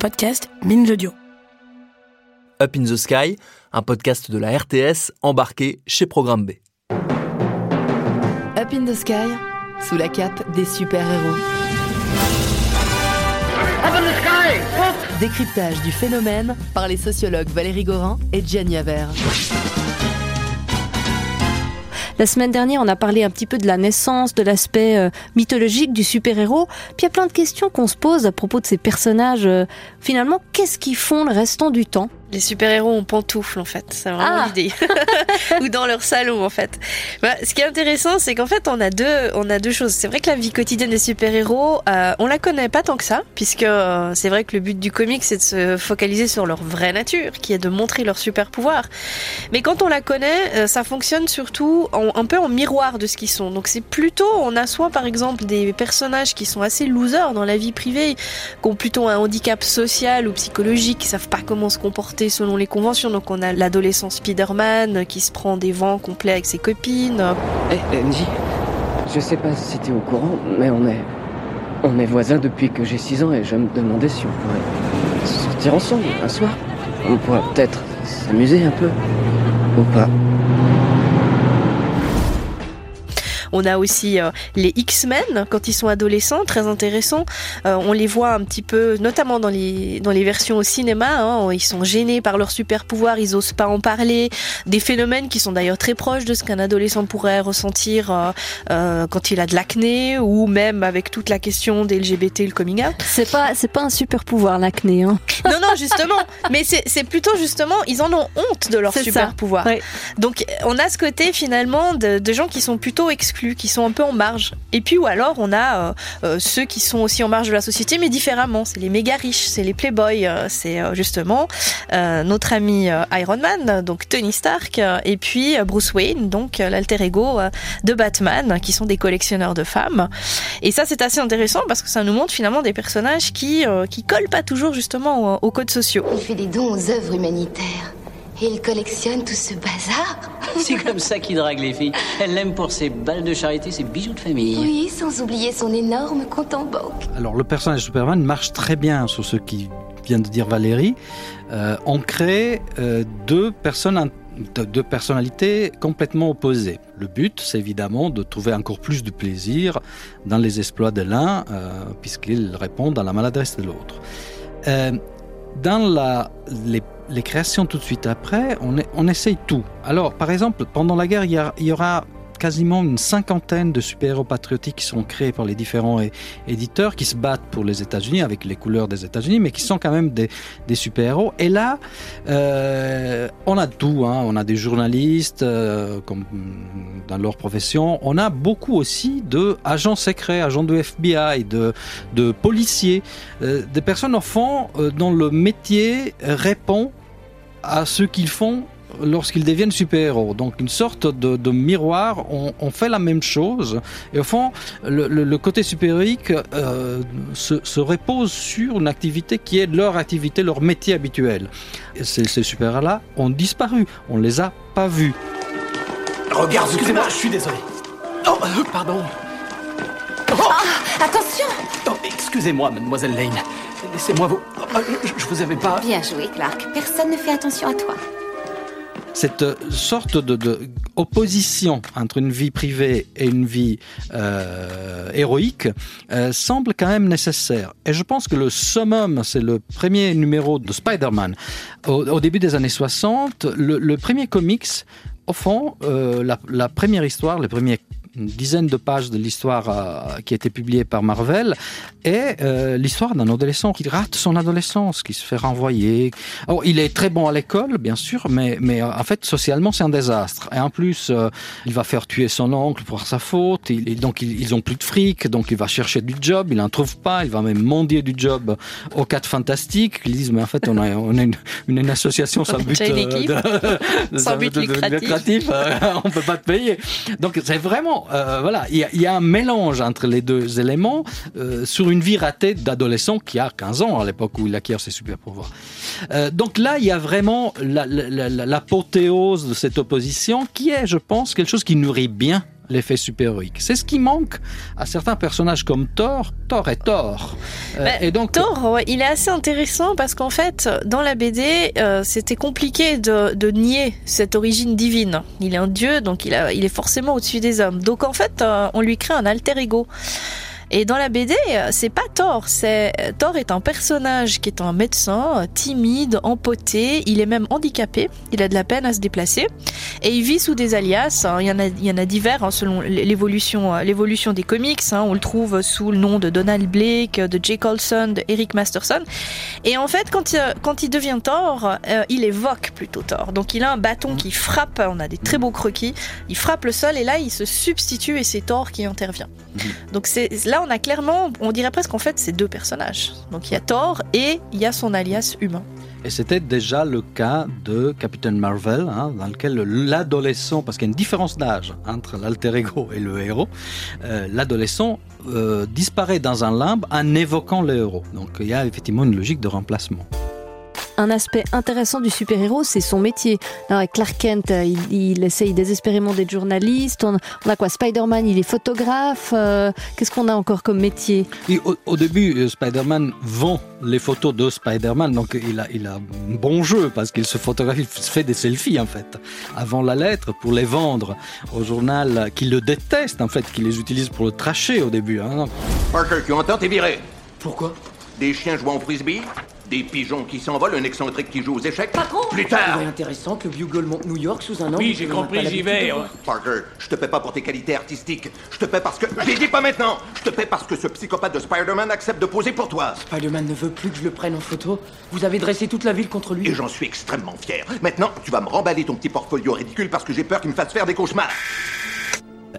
Podcast Binge Audio. Up in the Sky, un podcast de la RTS embarqué chez Programme B. Up in the Sky, sous la cape des super-héros. Décryptage du phénomène par les sociologues Valérie Gorin et Gianni Aver. La semaine dernière, on a parlé un petit peu de la naissance, de l'aspect euh, mythologique du super-héros. Puis il y a plein de questions qu'on se pose à propos de ces personnages. euh, finalement, qu'est-ce qu'ils font le restant du temps? Les super-héros en pantoufles en fait, c'est vraiment Ah. l'idée. Ou dans leur salon en fait. Bah, ce qui est intéressant, c'est qu'en fait on a deux, on a deux choses. C'est vrai que la vie quotidienne des super-héros, euh, on la connaît pas tant que ça, puisque euh, c'est vrai que le but du comic c'est de se focaliser sur leur vraie nature, qui est de montrer leur super-pouvoir. Mais quand on la connaît, euh, ça fonctionne surtout en- un peu en miroir de ce qu'ils sont. Donc c'est plutôt, on a soit par exemple des personnages qui sont assez losers dans la vie privée, qui ont plutôt un handicap social ou psychologique, qui savent pas comment se comporter selon les conventions. Donc on a l'adolescent Spider-Man qui se prend des vents complets avec ses copines. Eh, Angie, je sais pas si t'es au courant, mais on est. On est voisins depuis que j'ai 6 ans et je me demandais si on pourrait sortir ensemble un soir. On pourrait peut-être s'amuser un peu. Ou pas. On a aussi euh, les X-Men quand ils sont adolescents, très intéressants. Euh, on les voit un petit peu, notamment dans les dans les versions au cinéma. hein, ils sont gênés par leur super pouvoir, ils osent pas en parler. Des phénomènes qui sont d'ailleurs très proches de ce qu'un adolescent pourrait ressentir euh, quand il a de l'acné ou même avec toute la question des LGBT, le coming out. C'est pas, c'est pas un super pouvoir l'acné. Hein. Non, non, justement. Mais c'est c'est plutôt justement, ils en ont honte de leur C'est super ça. pouvoir. Ouais. Donc on a ce côté finalement de, de gens qui sont plutôt exclus, qui sont un peu en marge. Et puis ou alors on a euh, euh, ceux qui sont aussi en marge de la société, mais différemment. C'est les méga riches, c'est les playboys, euh, c'est justement notre ami Iron Man, donc Tony Stark, et puis Bruce Wayne, donc l'alter ego de Batman, qui sont des collectionneurs de femmes. Et ça c'est assez intéressant parce que ça nous montre finalement des personnages qui euh, qui collent pas toujours justement aux, aux codes sociaux. Il fait des dons aux œuvres humanitaires. Et il collectionne tout ce bazar C'est comme ça qu'il drague les filles. Elle l'aime pour ses balles de charité, ses bijoux de famille. Oui, sans oublier son énorme compte en banque. Alors le personnage de Superman marche très bien sur ce qui vient de dire Valérie. Euh, on crée euh, deux personnes deux personnalités complètement opposées. Le but, c'est évidemment de trouver encore plus de plaisir dans les exploits de l'un, euh, puisqu'ils répondent à la maladresse de l'autre. Euh, dans la, les, les créations tout de suite après, on, on essaye tout. Alors, par exemple, pendant la guerre, il y, il y aura quasiment une cinquantaine de super-héros patriotiques qui sont créés par les différents éditeurs qui se battent pour les États-Unis avec les couleurs des États-Unis, mais qui sont quand même des, super-héros. Et là, euh, on a tout. Hein. On a des journalistes, euh, comme mm, dans leur profession. On a beaucoup aussi de agents secrets, agents de FBI, de, de policiers, euh, des personnes au fond dont le métier répond à ce qu'ils font lorsqu'ils deviennent super-héros. Donc une sorte de, de miroir, on, on fait la même chose. Et au fond, le, le- le côté super-héroïque euh, se, se repose sur une activité qui est leur activité, leur métier habituel. Et ces, ces super-héros-là ont disparu, on les a pas vus. Regarde, excusez-moi, je suis désolé. Oh, euh, pardon. Attention Oh, excusez-moi, mademoiselle Lane. Laissez-moi vous. Oh, je, je vous avais pas. Bien joué, Clark. Personne ne fait attention à toi. Cette sorte de, opposition entre une vie privée et une vie euh, héroïque euh, semble quand même nécessaire. Et je pense que le summum, c'est le premier numéro de Spider-Man. Au, début des années 60, le, le premier comics, au fond, euh, la, la première histoire, le premier une dizaine de pages de l'histoire euh, qui a été publiée par Marvel, et euh, l'histoire d'un adolescent qui rate son adolescence, qui se fait renvoyer. Alors, il est très bon à l'école, bien sûr, mais, mais euh, en fait, socialement, c'est un désastre. Et en plus, euh, il va faire tuer son oncle pour sa faute, et donc ils, ils ont plus de fric, donc il va chercher du job, il n'en trouve pas, il va même mendier du job aux quatre fantastiques, ils disent, mais en fait, on a, on a une, une, une association sans but, de, Sans but lucratif. lucratif, on peut pas te payer. Donc c'est vraiment, euh, voilà, il y, a- un mélange entre les deux éléments euh, sur une vie ratée d'adolescent qui a 15 ans à l'époque où il acquiert ses super pouvoirs. Euh, donc là, il y a vraiment la- la- l'apothéose de cette opposition qui est, je pense, quelque chose qui nourrit bien l'effet super-héroïque. C'est ce qui manque à certains personnages comme Thor. Thor est Thor. Euh, Bah, et donc, Thor, ouais, il est assez intéressant parce qu'en fait, dans la BD, euh, c'était compliqué de, de nier cette origine divine. Il est un dieu, donc il, a, il est forcément au-dessus des hommes. Donc en fait, euh, on lui crée un alter ego. Et dans la BD, euh, c'est pas Thor. C'est Thor est un personnage qui est un médecin euh, timide, empoté. Il est même handicapé. Il a de la peine à se déplacer et il vit sous des alias. hein. Il y en a, il y en a divers hein, selon l'évolution, euh, l'évolution des comics. hein. On le trouve sous le nom de Donald Blake, de Jay Colson, de Eric Masterson. Et en fait, quand il, quand il devient Thor, euh, il évoque plutôt Thor. Donc il a un bâton qui frappe. On a des très beaux croquis. Il frappe le sol et là, il se substitue et c'est Thor qui intervient. Donc c'est là, on a clairement, on dirait presque en fait, c'est deux personnages. Donc il y a Thor et il y a son alias humain. Et c'était déjà le cas de Captain Marvel, hein, dans lequel l'adolescent, parce qu'il y a une différence d'âge entre l'alter ego et le héros, euh, l'adolescent euh, disparaît dans un limbe en évoquant le héros. Donc il y a effectivement une logique de remplacement. Un aspect intéressant du super-héros, c'est son métier. Alors, avec Clark Kent, euh, il, il essaye désespérément d'être journaliste. On, on a quoi Spider-Man, il est photographe. Euh, Qu'est-ce qu'on a encore comme métier? Et au, au début, euh, Spider-Man vend les photos de Spider-Man, donc il a, il a un bon jeu parce qu'il se photographie, il se fait des selfies en fait, avant la lettre pour les vendre au journal qui le déteste en fait, qui les utilise pour le tracher au début. Hein. Parker, tu entends, t'es viré. Pourquoi? Des chiens jouant au frisbee, des pigeons qui s'envolent, un excentrique qui joue aux échecs. Plus tard C'est intéressant que Bugle monte New York sous un an. Oui, j'ai compris, j'y vais. Parker, je te paie pas pour tes qualités artistiques. Je te paie parce que... Je l'ai dit pas maintenant Je te paie parce que ce psychopathe de Spider-Man accepte de poser pour toi. Spider-Man ne veut plus que je le prenne en photo. Vous avez dressé toute la ville contre lui. Et j'en suis extrêmement fier. Maintenant, tu vas me remballer ton petit portfolio ridicule parce que j'ai peur qu'il me fasse faire des cauchemars.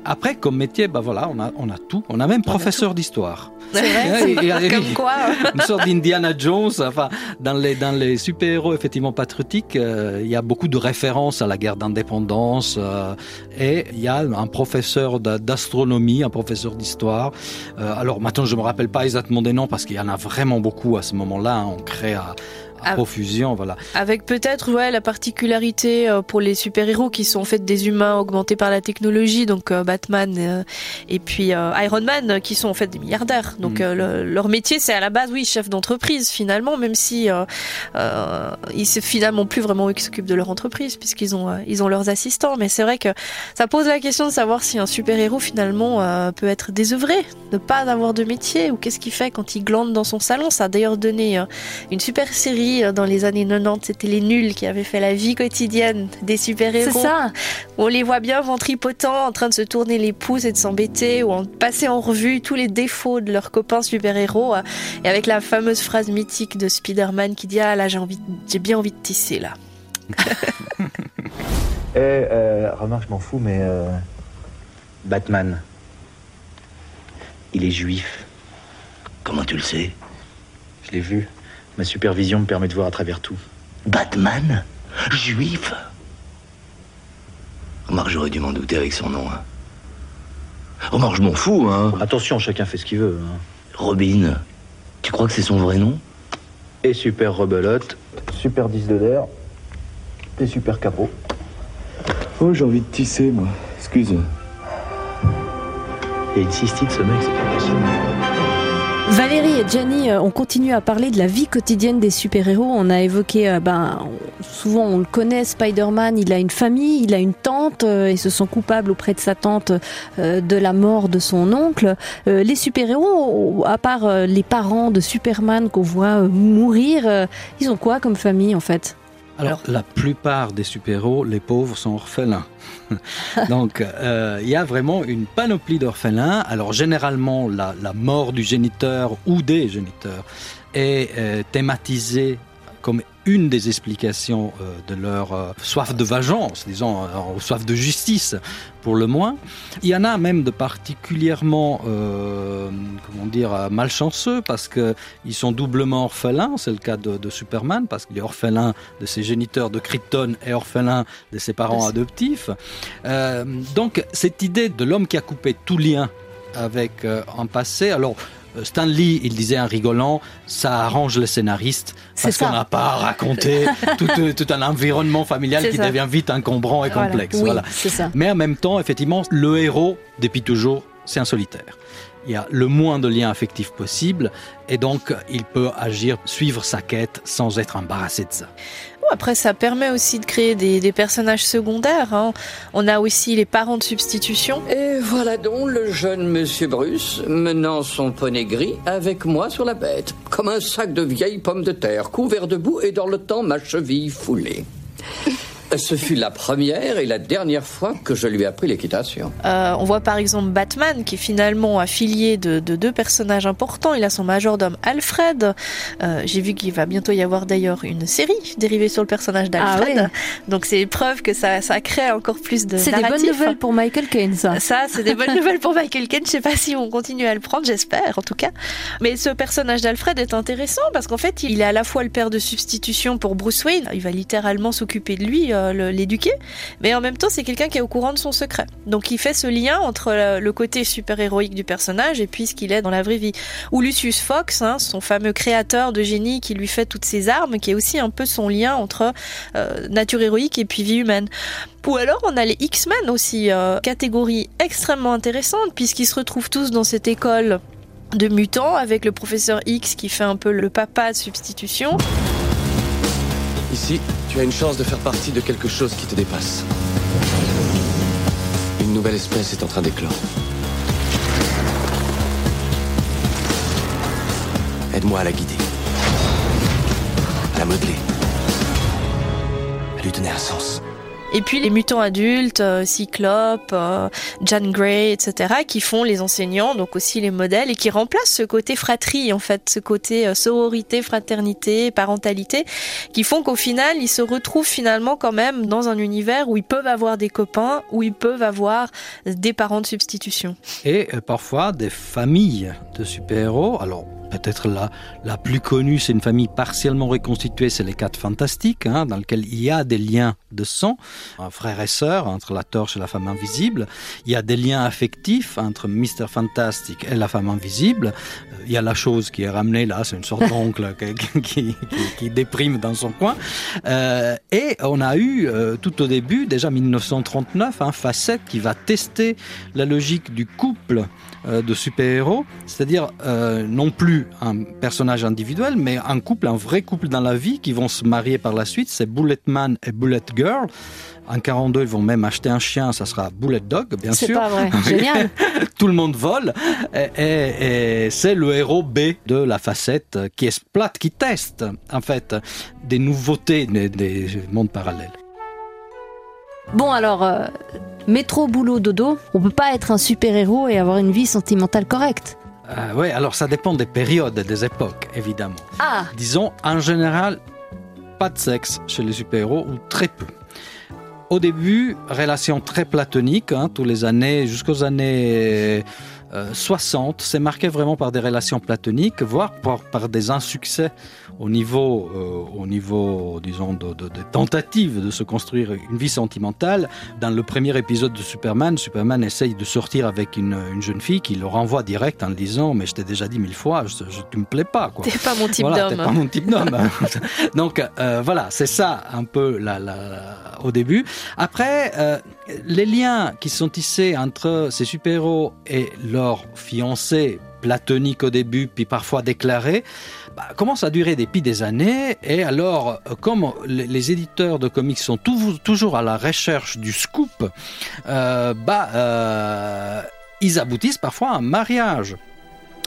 Après, comme métier, bah voilà, on a, on a tout. On a même professeur d'histoire. Comme quoi. Une sorte d'Indiana Jones. Enfin, dans les, dans les super-héros effectivement patriotiques, euh, il y a beaucoup de références à la guerre d'indépendance. euh, et il y a un professeur d'a- d'astronomie, un professeur d'histoire. Euh, alors maintenant, je me rappelle pas exactement des noms parce qu'il y en a vraiment beaucoup à ce moment-là. hein. on crée à, à Ah. profusion, voilà. Avec peut-être ouais la particularité euh, pour les super-héros qui sont en fait des humains augmentés par la technologie, donc euh, Batman euh, et puis Iron Man qui sont en fait des milliardaires. Donc Mm. le- leur métier c'est à la base oui chef d'entreprise finalement, même si euh, euh, ils finalement plus vraiment eux qui s'occupent de leur entreprise puisqu'ils ont ils ont leurs assistants. Mais c'est vrai que ça pose la question de savoir si un super-héros finalement euh, peut être désœuvré, ne pas avoir de métier ou qu'est-ce qu'il fait quand il glande dans son salon. Ça a d'ailleurs donné une super série euh, dans les années 90, c'était les nuls qui avaient fait la vie quotidienne des super-héros. C'est ça. On les voit bien ventripotents, en train de se tourner les pouces et de s'embêter, ou en passer en revue tous les défauts de leurs copains super-héros, euh, et avec la fameuse phrase mythique de Spider-Man qui dit Ah là, j'ai envie, j'ai bien envie de tisser là. Eh, euh, remarque, je m'en fous, mais. euh, Batman. Il est juif. Comment tu le sais? Je l'ai vu. Ma supervision me permet de voir à travers tout. Batman Juif Remarque, j'aurais dû m'en douter avec son nom. Hein. Remarque, je m'en fous, hein. Attention, chacun fait ce qu'il veut. hein. Robin, tu crois que c'est son vrai nom? Et super rebelote, super 10 de l'air, et super capot. Oh, j'ai envie de tisser, moi. Excuse. Il y a une cystite, ce mec, c'est pas possible. Valérie et Gianni, euh, on continue à parler de la vie quotidienne des super-héros. On a évoqué, euh, ben, souvent on le connaît, Spider-Man, il a une famille, il a une tante, euh, et se sent coupable auprès de sa tante de la mort de son oncle. Les super-héros, à part les parents de Superman qu'on voit mourir, ils ont quoi comme famille en fait? Alors, la plupart des super-héros, les pauvres, sont orphelins. Donc, euh, il y a vraiment une panoplie d'orphelins. Alors, généralement, la, la, mort du géniteur ou des géniteurs est euh, thématisée une des explications euh, de leur euh, soif de vengeance, disons, euh, soif de justice, pour le moins. Il y en a même de particulièrement, euh, comment dire, malchanceux, parce qu'ils sont doublement orphelins, c'est le cas de, de, Superman, parce qu'il est orphelin de ses géniteurs de Krypton et orphelin de ses parents adoptifs. Donc, cette idée de l'homme qui a coupé tout lien avec un passé, alors euh, Stan Lee, il disait en rigolant, ça arrange les scénaristes parce qu'on n'a pas à raconter tout, tout, un environnement familial qui ça. devient vite encombrant et voilà. complexe. Oui, voilà. Ça. Mais en même temps, effectivement, le héros, depuis toujours, c'est un solitaire. Il y a le moins de liens affectifs possible et donc il peut agir, suivre sa quête sans être embarrassé de ça. Après, ça permet aussi de créer des, personnages secondaires. Hein. On a aussi les parents de substitution. Et voilà donc le jeune monsieur Bruce menant son poney gris avec moi sur la bête, comme un sac de vieilles pommes de terre, couvert de boue et dans le temps ma cheville foulée. Ce fut la première et la dernière fois que je lui ai appris l'équitation. Euh, on voit par exemple Batman qui est finalement affilié de, de, deux personnages importants. Il a son majordome Alfred. Euh, J'ai vu qu'il va bientôt y avoir d'ailleurs une série dérivée sur le personnage d'Alfred. Ah oui. Donc c'est preuve que ça, ça crée encore plus de C'est des bonnes nouvelles pour Michael Caine ça. Ça c'est des bonnes nouvelles pour Michael Caine. Je sais pas si on continue à le prendre, j'espère en tout cas. Mais ce personnage d'Alfred est intéressant parce qu'en fait il est à la fois le père de substitution pour Bruce Wayne. Il va littéralement s'occuper de lui. Euh, l'éduquer, mais en même temps c'est quelqu'un qui est au courant de son secret. Donc il fait ce lien entre le côté super héroïque du personnage et puis ce qu'il est dans la vraie vie. Ou Lucius Fox, hein, son fameux créateur de génie qui lui fait toutes ses armes, qui est aussi un peu son lien entre euh, nature héroïque et puis vie humaine. Ou alors on a les X-Men aussi, euh, catégorie extrêmement intéressante puisqu'ils se retrouvent tous dans cette école de mutants avec le professeur X qui fait un peu le papa de substitution. Ici, tu as une chance de faire partie de quelque chose qui te dépasse. Une nouvelle espèce est en train d'éclore. Aide-moi à la guider. À la modeler. À lui donner un sens. Et puis les mutants adultes, euh, Cyclope, euh, Jan Grey, etc., qui font les enseignants, donc aussi les modèles, et qui remplacent ce côté fratrie, en fait, ce côté euh, sororité, fraternité, parentalité, qui font qu'au final, ils se retrouvent finalement quand même dans un univers où ils peuvent avoir des copains, où ils peuvent avoir des parents de substitution. Et parfois des familles de super-héros. Alors, peut-être la, la plus connue, c'est une famille partiellement reconstituée, c'est les quatre fantastiques, hein, dans lequel il y a des liens de sang, un frère et sœur entre la torche et la femme invisible. Il y a des liens affectifs entre Mr. Fantastic et la femme invisible. Il y a la chose qui est ramenée là, c'est une sorte d'oncle qui, qui, qui, qui, déprime dans son coin. Euh, et on a eu euh, tout au début, déjà 1939, un facette qui va tester la logique du couple euh, de super-héros, c'est-à-dire euh, non plus un personnage individuel, mais un couple, un vrai couple dans la vie qui vont se marier par la suite, c'est Bulletman et Bullet Girl. En 42, ils vont même acheter un chien, ça sera Bullet Dog, bien sûr. C'est pas vrai, génial. Tout le monde vole. Et, et, et c'est le héros B de la facette qui exploite, qui teste, en fait, des nouveautés des, des mondes parallèles. Bon alors, euh, métro, boulot, dodo, on peut pas être un super-héros et avoir une vie sentimentale correcte. Euh, oui, alors ça dépend des périodes, des époques, évidemment. Ah Disons, en général, pas de sexe chez les super-héros ou très peu. Au début, relation très platonique, hein, tous les années, jusqu'aux années euh, 60, c'est marqué vraiment par des relations platoniques, voire par, par des insuccès au niveau, euh, au niveau disons, de, de, de tentatives de se construire une vie sentimentale. Dans le premier épisode de Superman, Superman essaye de sortir avec une, une jeune fille qui le renvoie direct en le disant Mais je t'ai déjà dit mille fois, je, je, tu me plais pas. T'es pas mon type voilà, d'homme. pas mon type d'homme. Donc euh, voilà, c'est ça un peu la, la, au début. Après, euh, les liens qui sont tissés entre ces super-héros et leur fiancé platonique au début, puis parfois déclaré, bah, commence à durer depuis des années. Et alors, comme les, éditeurs de comics sont toujours à la recherche du scoop, euh, bah, euh, ils aboutissent parfois à un mariage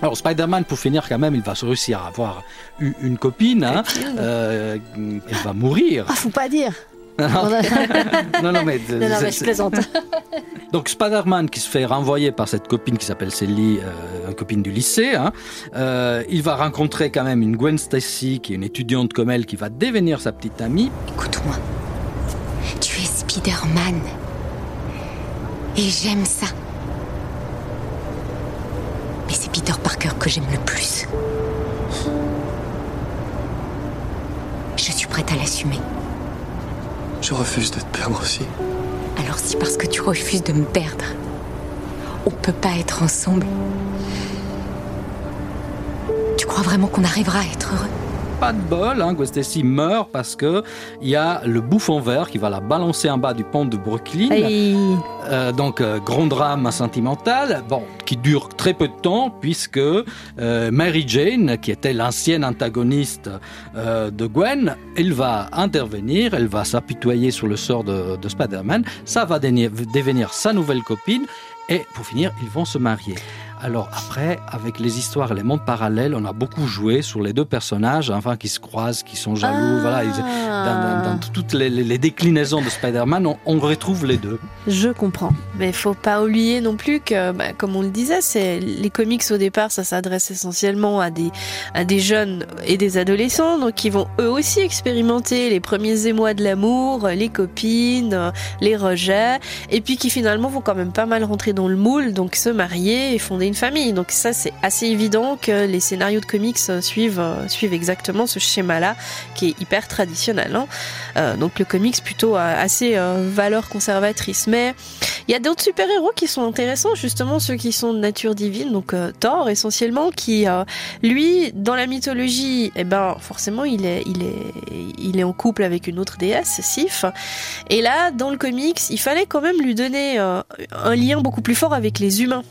Alors Spider-Man, pour finir quand même, il va réussir à avoir une copine. Hein. Euh, elle va mourir. Ah, faut pas dire. non, non, mais, Non, non, mais je plaisante. Donc Spider-Man qui se fait renvoyer par cette copine qui s'appelle Sally, euh, une copine du lycée, hein, euh, il va rencontrer quand même une Gwen Stacy qui est une étudiante comme elle qui va devenir sa petite amie. Écoute-moi. Tu es Spider-Man. Et j'aime ça. Mais c'est Peter Parker que j'aime le plus. Je suis prête à l'assumer. Je refuse de te perdre aussi. Alors si parce que tu refuses de me perdre, on peut pas être ensemble. Tu crois vraiment qu'on arrivera à être heureux? Pas de bol, hein, Gwen Stacy meurt parce que il y a le bouffon vert qui va la balancer en bas du pont de Brooklyn. Euh, donc euh, grand drame sentimental, bon, qui dure très peu de temps puisque euh, Mary Jane, qui était l'ancienne antagoniste de Gwen, elle va intervenir, elle va s'apitoyer sur le sort de, de Spider-Man, ça va devenir, devenir sa nouvelle copine et pour finir, ils vont se marier. Alors après, avec les histoires et les mondes parallèles, on a beaucoup joué sur les deux personnages, enfin qui se croisent, qui sont jaloux, voilà, ils- dans, dans- dans toutes les, déclinaisons de Spider-Man, on, on retrouve les deux. Je comprends. Mais faut pas oublier non plus que, bah, comme on le disait, c'est les comics au départ, ça s'adresse essentiellement à des à des jeunes et des adolescents, donc qui vont eux aussi expérimenter les premiers émois de l'amour, les copines, les rejets, et puis qui finalement vont quand même pas mal rentrer dans le moule, donc se marier et fonder une famille. Donc ça, c'est assez évident que les scénarios de comics euh, suivent euh, suivent exactement ce schéma-là, qui est hyper traditionnel. hein. Euh, donc le comics plutôt assez euh, valeur conservatrice, mais il y a d'autres super-héros qui sont intéressants, justement ceux qui sont de nature divine, donc Thor essentiellement, qui lui, dans la mythologie, eh ben forcément il est, il est, il est en couple avec une autre déesse, Sif. Et là, dans le comics, il fallait quand même lui donner un lien beaucoup plus fort avec les humains.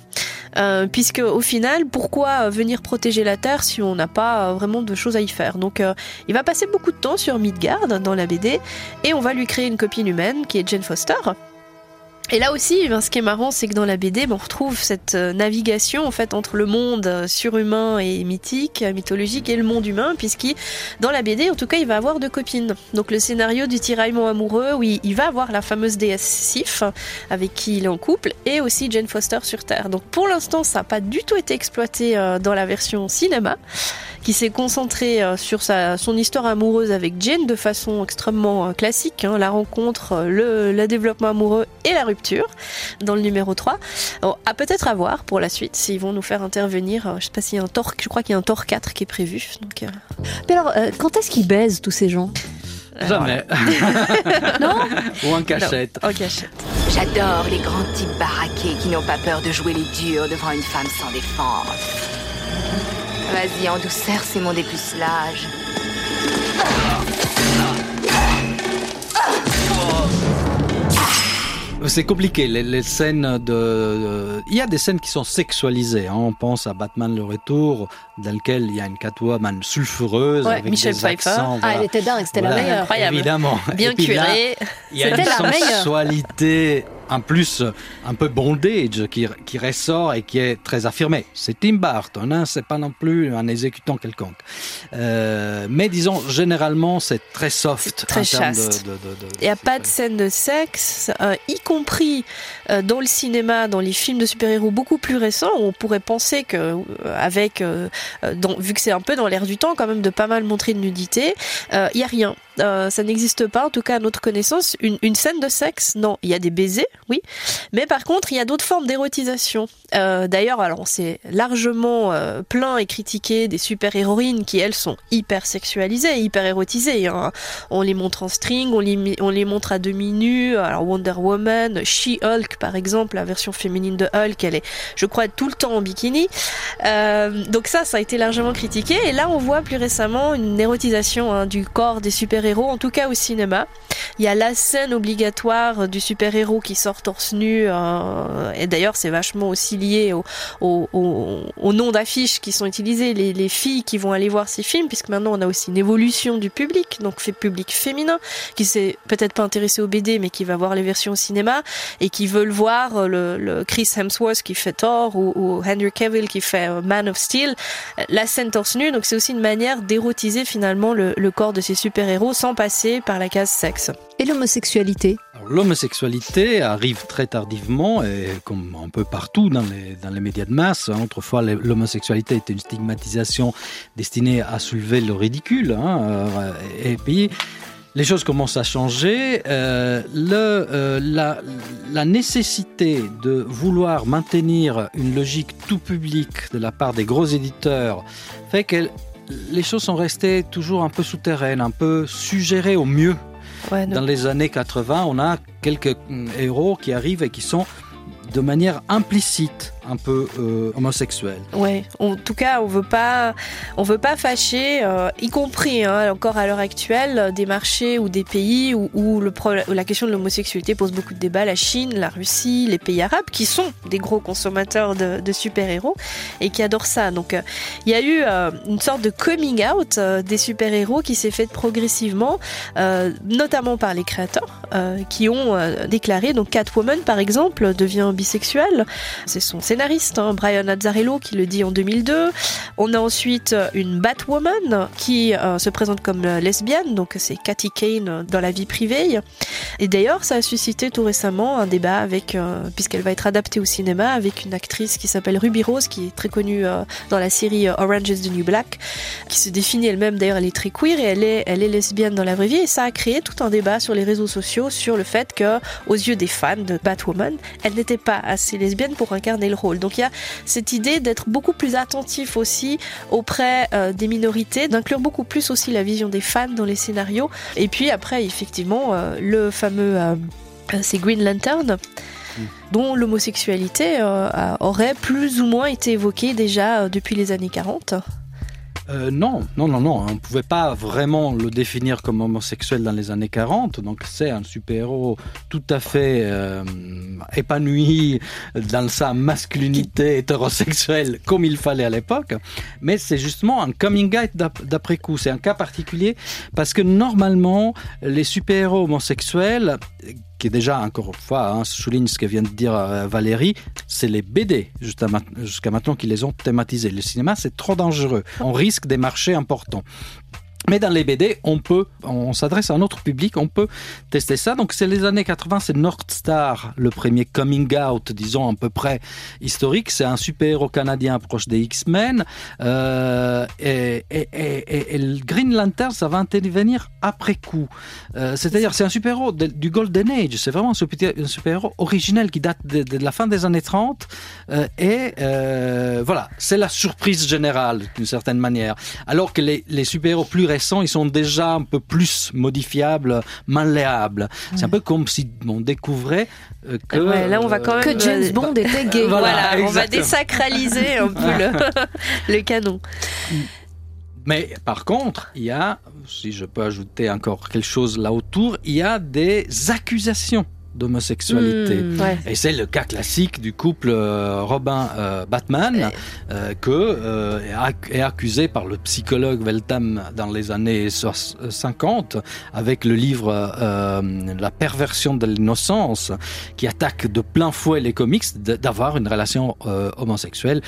Euh, puisque au final, pourquoi venir protéger la Terre si on n'a pas euh, vraiment de choses à y faire? Donc, euh, il va passer beaucoup de temps sur Midgard dans la BD, et on va lui créer une copine humaine qui est Jane Foster. Et là aussi, ben, ce qui est marrant, c'est que dans la BD, ben, on retrouve cette euh, navigation en fait entre le monde euh, surhumain et mythique, euh, mythologique, et le monde humain, puisqu'il, dans la BD, en tout cas, il va avoir deux copines. Donc le scénario du tiraillement amoureux, où il, va avoir la fameuse déesse Sif, avec qui il est en couple, et aussi Jane Foster sur Terre. Donc pour l'instant, ça n'a pas du tout été exploité dans la version cinéma, qui s'est concentré euh, sur sa, son histoire amoureuse avec Jane de façon extrêmement euh, classique, hein, la rencontre, euh, le, le développement amoureux et la rupture dans le numéro 3. Alors, à peut-être à voir pour la suite s'ils vont nous faire intervenir. je sais pas s'il y a un Thor, je crois qu'il y a un Thor 4 qui est prévu. Donc, euh, Mais alors, euh, quand est-ce qu'ils baisent tous ces gens? Jamais. Non? Ou en cachette. En cachette. J'adore les grands types baraqués qui n'ont pas peur de jouer les durs devant une femme sans défense. Vas-y, en douceur, c'est mon dépucelage. C'est compliqué, les, les scènes de... Il y a des scènes qui sont sexualisées. hein. On pense à Batman le Retour, dans lequel il y a une Catwoman sulfureuse. Ouais, avec Michel des Pfeiffer. accents, Ah, elle était dingue, c'était la Voilà, meilleure. Incroyable. Évidemment. Bien curée. Il y a une C'était la meilleure. En plus, un peu bondage qui, qui ressort et qui est très affirmée. C'est Tim Burton, hein, c'est pas non plus un exécutant quelconque. Euh, mais disons, généralement, c'est très soft. très chaste. Il n'y a pas de scène de sexe, euh, y compris euh, dans le cinéma, dans les films de super-héros beaucoup plus récents. On pourrait penser que, euh, avec, euh, euh, dans- vu que c'est un peu dans l'air du temps, quand même, de pas mal montrer de nudité, il y a rien. Euh, ça n'existe pas, en tout cas à notre connaissance, une, une scène de sexe. Non, il y a des baisers, oui, mais par contre, il y a d'autres formes d'érotisation. Euh, D'ailleurs, alors on s'est largement euh, plaint et critiqué des super-héroïnes qui elles sont hyper sexualisées, hyper érotisées. hein. On les montre en string, on les, on les montre à demi nues. Alors Wonder Woman, She-Hulk par exemple, la version féminine de Hulk, elle est, je crois, tout le temps en bikini. Euh, donc ça, ça a été largement critiqué. Et là, on voit plus récemment une érotisation hein, du corps des super super-héros, en tout cas au cinéma. Il y a la scène obligatoire du super-héros qui sort torse nu, euh, et d'ailleurs c'est vachement aussi lié au, au, nom d'affiches qui sont utilisés, les, les, filles qui vont aller voir ces films, puisque maintenant on a aussi une évolution du public, donc fait public féminin, qui s'est peut-être pas intéressé au BD, mais qui va voir les versions au cinéma, et qui veulent voir le, Chris Hemsworth qui fait Thor, ou, Henry Cavill qui fait euh, Man of Steel, la scène torse nu, donc c'est aussi une manière d'érotiser finalement le, le corps de ces super-héros sans passer par la case sexe. Et l'homosexualité L'homosexualité arrive très tardivement, et comme un peu partout dans les, dans les médias de masse. Autrefois, l'homosexualité était une stigmatisation destinée à soulever le ridicule. Hein, et puis, les choses commencent à changer. Euh, le, euh, la, la nécessité de vouloir maintenir une logique tout public de la part des gros éditeurs fait que les choses sont restées toujours un peu souterraines, un peu suggérées au mieux. Ouais, Dans les années 80, on a quelques héros qui arrivent et qui sont de manière implicite un peu euh, homosexuel. Ouais, en tout cas, on veut pas, on veut pas fâcher, euh, y compris hein, encore à l'heure actuelle, des marchés ou des pays où, où le problème, la question de l'homosexualité pose beaucoup de débats. La Chine, la Russie, les pays arabes, qui sont des gros consommateurs de, super-héros et qui adorent ça. Donc, il euh, y a eu une sorte de coming out des super-héros qui s'est fait progressivement, notamment par les créateurs qui ont déclaré. Donc, Catwoman, par exemple, devient bisexuel. C'est son scénariste, hein, Brian Azzarello, qui le dit en 2002. On a ensuite une Batwoman qui euh, se présente comme lesbienne, donc c'est Cathy Kane dans la vie privée. Et d'ailleurs, ça a suscité tout récemment un débat avec, euh, puisqu'elle va être adaptée au cinéma, avec une actrice qui s'appelle Ruby Rose, qui est très connue euh, dans la série Orange is the New Black, qui se définit elle-même, d'ailleurs, elle est très queer et elle est, elle est lesbienne dans la vraie vie. Et ça a créé tout un débat sur les réseaux sociaux sur le fait que, aux yeux des fans de Batwoman, elle n'était pas assez lesbienne pour incarner le Donc il y a cette idée d'être beaucoup plus attentif aussi auprès euh, des minorités, d'inclure beaucoup plus aussi la vision des fans dans les scénarios. Et puis après, effectivement, euh, le fameux, euh, c'est Green Lantern dont l'homosexualité aurait plus ou moins été évoquée déjà depuis les années 40. Euh, non, non, non, non. On ne pouvait pas vraiment le définir comme homosexuel dans les années 40. Donc c'est un super-héros tout à fait euh, épanoui dans sa masculinité hétérosexuelle comme il fallait à l'époque. Mais c'est justement un coming out d'après coup. C'est un cas particulier parce que normalement, les super-héros homosexuels qui déjà encore une fois hein, souligne ce que vient de dire euh, Valérie, c'est les BD jusqu'à jusqu maintenant qui les ont thématisés. Le cinéma c'est trop dangereux. On risque des marchés importants. Mais dans les BD, on peut, on s'adresse à un autre public, on peut tester ça. Donc c'est les années 80, c'est North Star, le premier coming out, disons à peu près historique. C'est un super-héros canadien proche des X-Men. Euh, et, et, Green Lantern, ça va intervenir après coup. Euh, C'est-à-dire, c'est un super-héros du Golden Age. C'est vraiment un super-héros originel qui date de, la fin des années 30. Euh, et voilà, c'est la surprise générale d'une certaine manière. Alors que les, les super-héros plus récents, ils sont déjà un peu plus modifiables, malléables. Ouais. C'est un peu comme si on découvrait euh, que ouais, là on va quand même que James Bond était gay. voilà, voilà on va désacraliser un peu le, le canon. Mais par contre, il y a, si je peux ajouter encore quelque chose là autour, il y a des accusations d'homosexualité. Mmh, ouais. Et c'est le cas classique du couple euh, Robin-Batman euh, euh, que euh, est accusé par le psychologue Weltham dans les années 50 avec le livre euh, La perversion de l'innocence qui attaque de plein fouet les comics d'avoir une relation homosexuelle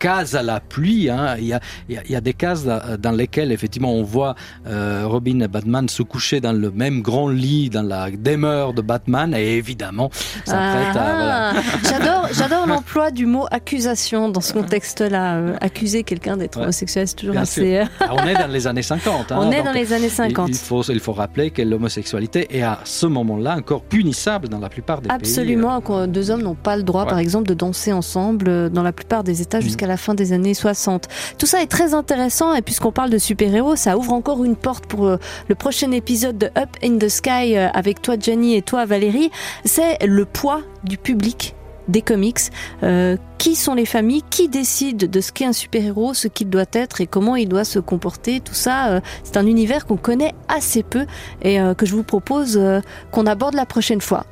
cases à la pluie hein. il, y a, il, y des cases dans lesquelles effectivement on voit euh, Robin et Batman se coucher dans le même grand lit dans la demeure de Batman. Et évidemment ça ah, voilà. j'adore j'adore l'emploi du mot accusation dans ce contexte là euh, accuser quelqu'un d'être ouais. homosexuel c'est toujours assez ah, on est dans les années 50 hein, on est dans les années 50 il, il faut il faut rappeler que l'homosexualité est à ce moment là encore punissable dans la plupart des absolument. pays, euh... deux hommes n'ont pas le droit ouais. par exemple de danser ensemble euh, dans la plupart des états jusqu'à mmh la fin des années 60. Tout ça est très intéressant et puisqu'on parle de super-héros, ça ouvre encore une porte pour euh, le prochain épisode de Up in the Sky euh, avec toi Jenny et toi Valérie, c'est le poids du public des comics. Euh, qui sont les familles? Qui décide de ce qu'est un super-héros, ce qu'il doit être et comment il doit se comporter? Tout ça, euh, c'est un univers qu'on connaît assez peu et euh, que je vous propose euh, qu'on aborde la prochaine fois.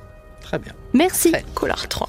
Très bien. Merci. Collar 3.